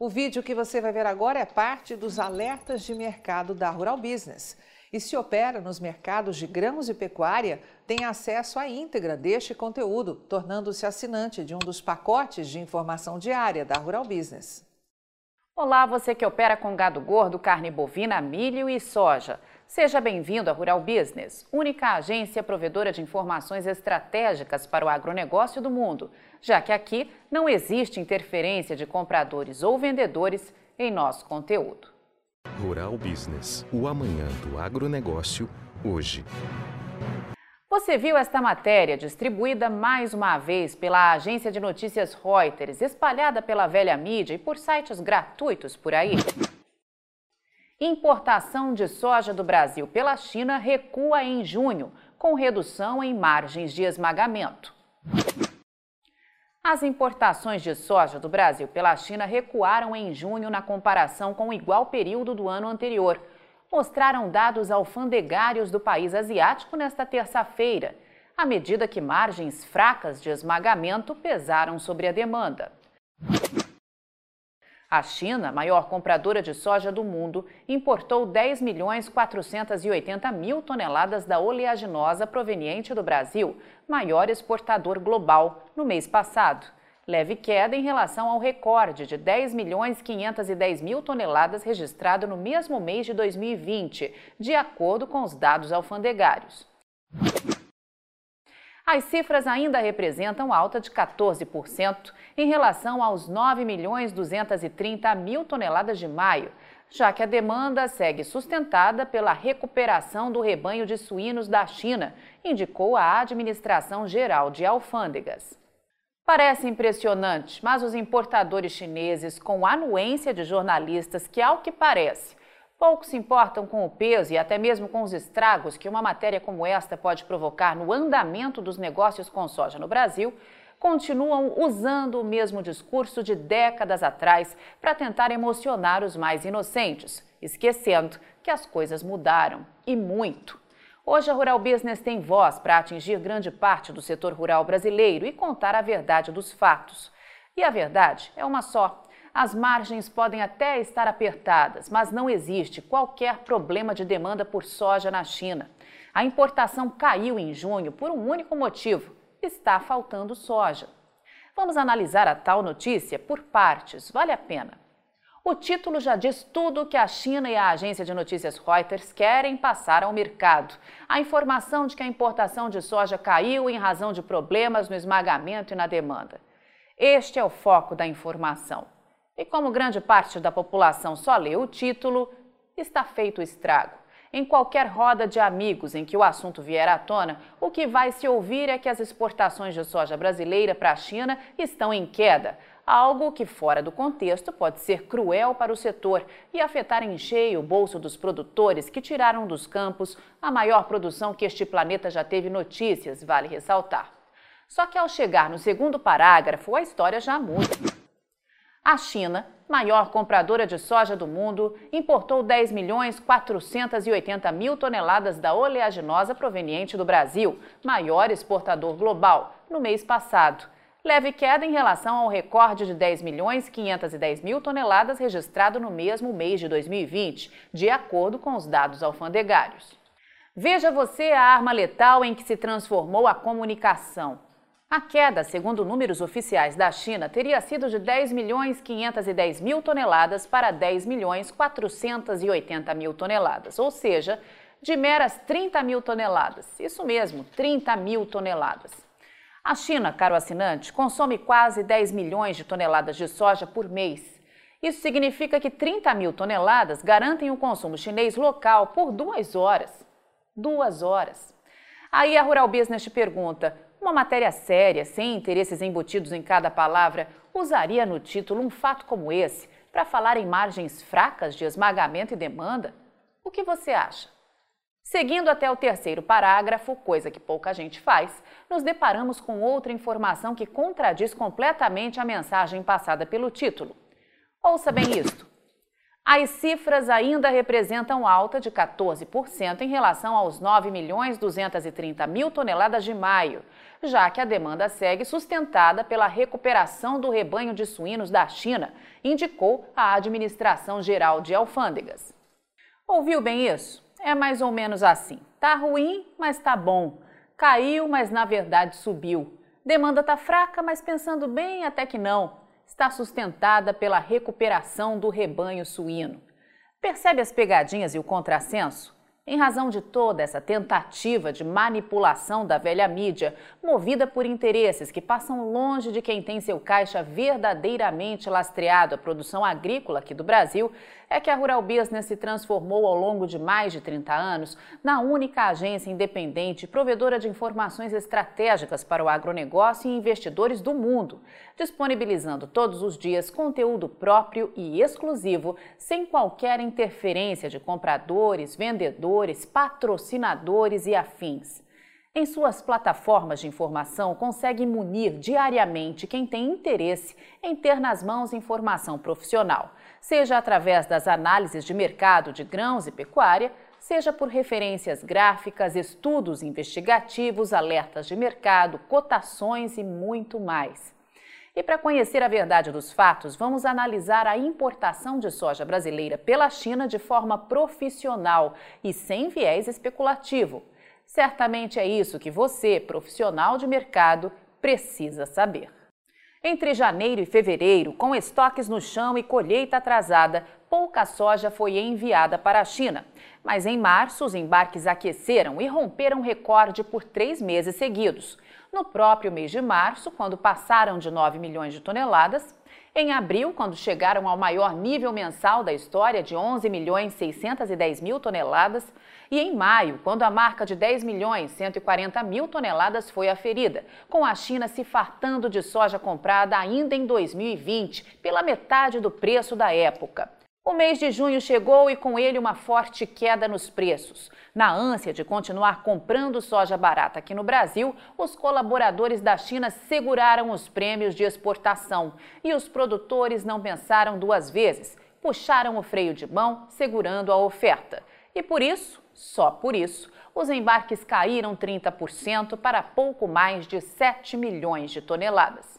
O vídeo que você vai ver agora é parte dos alertas de mercado da Rural Business. E se opera nos mercados de grãos e pecuária, tem acesso à íntegra deste conteúdo, tornando-se assinante de um dos pacotes de informação diária da Rural Business. Olá, você que opera com gado gordo, carne bovina, milho e soja. Seja bem-vindo à Rural Business, única agência provedora de informações estratégicas para o agronegócio do mundo, já que aqui não existe interferência de compradores ou vendedores em nosso conteúdo. Rural Business, o amanhã do agronegócio, hoje. Você viu esta matéria distribuída mais uma vez pela agência de notícias Reuters, espalhada pela velha mídia e por sites gratuitos por aí? Importação de soja do Brasil pela China recua em junho, com redução em margens de esmagamento. As importações de soja do Brasil pela China recuaram em junho na comparação com o igual período do ano anterior. Mostraram dados alfandegários do país asiático nesta terça-feira, à medida que margens fracas de esmagamento pesaram sobre a demanda. A China, maior compradora de soja do mundo, importou 10 milhões 480 mil toneladas da oleaginosa proveniente do Brasil, maior exportador global, no mês passado. Leve queda em relação ao recorde de 10 milhões 510 mil toneladas registrado no mesmo mês de 2020, de acordo com os dados alfandegários. As cifras ainda representam alta de 14% em relação aos 9 milhões 230 mil toneladas de maio, já que a demanda segue sustentada pela recuperação do rebanho de suínos da China, indicou a Administração Geral de Alfândegas. Parece impressionante, mas os importadores chineses, com anuência de jornalistas que, ao que parece, Pouco se importam com o peso e até mesmo com os estragos que uma matéria como esta pode provocar no andamento dos negócios com soja no Brasil, continuam usando o mesmo discurso de décadas atrás para tentar emocionar os mais inocentes, esquecendo que as coisas mudaram e muito. Hoje a Rural Business tem voz para atingir grande parte do setor rural brasileiro e contar a verdade dos fatos. E a verdade é uma só. As margens podem até estar apertadas, mas não existe qualquer problema de demanda por soja na China. A importação caiu em junho por um único motivo: está faltando soja. Vamos analisar a tal notícia por partes, vale a pena. O título já diz tudo o que a China e a agência de notícias Reuters querem passar ao mercado. A informação de que a importação de soja caiu em razão de problemas no esmagamento e na demanda. Este é o foco da informação. E como grande parte da população só lê o título, está feito o estrago. Em qualquer roda de amigos em que o assunto vier à tona, o que vai se ouvir é que as exportações de soja brasileira para a China estão em queda, algo que, fora do contexto, pode ser cruel para o setor e afetar em cheio o bolso dos produtores que tiraram dos campos a maior produção que este planeta já teve notícias, vale ressaltar. Só que ao chegar no segundo parágrafo, a história já muda. A China, maior compradora de soja do mundo, importou 10 milhões 480 mil toneladas da oleaginosa proveniente do Brasil, maior exportador global, no mês passado. Leve queda em relação ao recorde de 10 milhões 510 mil toneladas registrado no mesmo mês de 2020, de acordo com os dados alfandegários. Veja você a arma letal em que se transformou a comunicação. A queda, segundo números oficiais da China, teria sido de 10 milhões 510 mil toneladas para 10 milhões 480 mil toneladas, ou seja, de meras 30 mil toneladas. Isso mesmo, 30 mil toneladas. A China, caro assinante, consome quase 10 milhões de toneladas de soja por mês. Isso significa que 30 mil toneladas garantem o consumo chinês local por duas horas. Duas horas. Aí a Rural Business pergunta: uma matéria séria, sem interesses embutidos em cada palavra, usaria no título um fato como esse para falar em margens fracas de esmagamento e demanda? O que você acha? Seguindo até o terceiro parágrafo, coisa que pouca gente faz, nos deparamos com outra informação que contradiz completamente a mensagem passada pelo título. Ouça bem isto. As cifras ainda representam alta de 14% em relação aos 9 milhões 230 mil toneladas de maio, já que a demanda segue sustentada pela recuperação do rebanho de suínos da China, indicou a Administração Geral de Alfândegas. Ouviu bem isso? É mais ou menos assim. Tá ruim, mas tá bom. Caiu, mas na verdade subiu. Demanda tá fraca, mas pensando bem, até que não está sustentada pela recuperação do rebanho suíno. Percebe as pegadinhas e o contrassenso? Em razão de toda essa tentativa de manipulação da velha mídia, movida por interesses que passam longe de quem tem seu caixa verdadeiramente lastreado à produção agrícola aqui do Brasil, é que a Rural Business se transformou ao longo de mais de 30 anos na única agência independente provedora de informações estratégicas para o agronegócio e investidores do mundo, disponibilizando todos os dias conteúdo próprio e exclusivo, sem qualquer interferência de compradores, vendedores, patrocinadores e afins em suas plataformas de informação, consegue munir diariamente quem tem interesse em ter nas mãos informação profissional, seja através das análises de mercado de grãos e pecuária, seja por referências gráficas, estudos investigativos, alertas de mercado, cotações e muito mais. E para conhecer a verdade dos fatos, vamos analisar a importação de soja brasileira pela China de forma profissional e sem viés especulativo. Certamente é isso que você, profissional de mercado, precisa saber. Entre janeiro e fevereiro, com estoques no chão e colheita atrasada, pouca soja foi enviada para a China. Mas em março, os embarques aqueceram e romperam recorde por três meses seguidos. No próprio mês de março, quando passaram de 9 milhões de toneladas, em abril, quando chegaram ao maior nível mensal da história de 11 milhões 610 mil toneladas, e em maio, quando a marca de 10 milhões 140 mil toneladas foi aferida, com a China se fartando de soja comprada ainda em 2020, pela metade do preço da época. O mês de junho chegou e com ele uma forte queda nos preços. Na ânsia de continuar comprando soja barata aqui no Brasil, os colaboradores da China seguraram os prêmios de exportação e os produtores não pensaram duas vezes, puxaram o freio de mão, segurando a oferta. E por isso, só por isso, os embarques caíram 30% para pouco mais de 7 milhões de toneladas.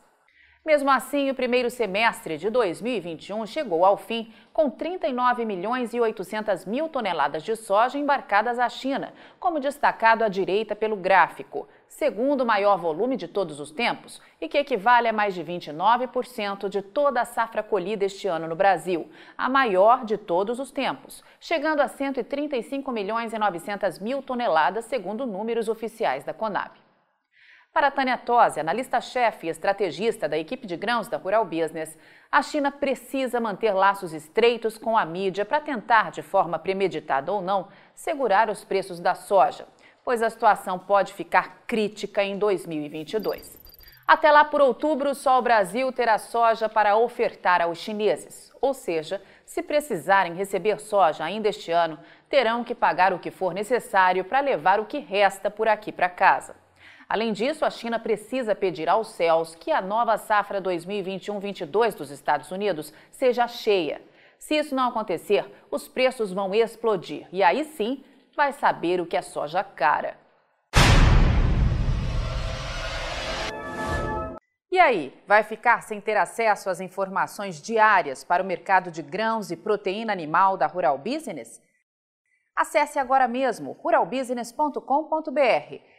Mesmo assim, o primeiro semestre de 2021 chegou ao fim com 39 milhões e 800 mil toneladas de soja embarcadas à China, como destacado à direita pelo gráfico, segundo maior volume de todos os tempos e que equivale a mais de 29% de toda a safra colhida este ano no Brasil, a maior de todos os tempos, chegando a 135 milhões e 900 mil toneladas, segundo números oficiais da Conab. Para Tânia Tosi, analista-chefe e estrategista da equipe de grãos da Rural Business, a China precisa manter laços estreitos com a mídia para tentar, de forma premeditada ou não, segurar os preços da soja, pois a situação pode ficar crítica em 2022. Até lá, por outubro, só o Brasil terá soja para ofertar aos chineses. Ou seja, se precisarem receber soja ainda este ano, terão que pagar o que for necessário para levar o que resta por aqui para casa. Além disso, a China precisa pedir aos céus que a nova safra 2021-22 dos Estados Unidos seja cheia. Se isso não acontecer, os preços vão explodir e aí sim vai saber o que é soja cara. E aí, vai ficar sem ter acesso às informações diárias para o mercado de grãos e proteína animal da Rural Business? Acesse agora mesmo ruralbusiness.com.br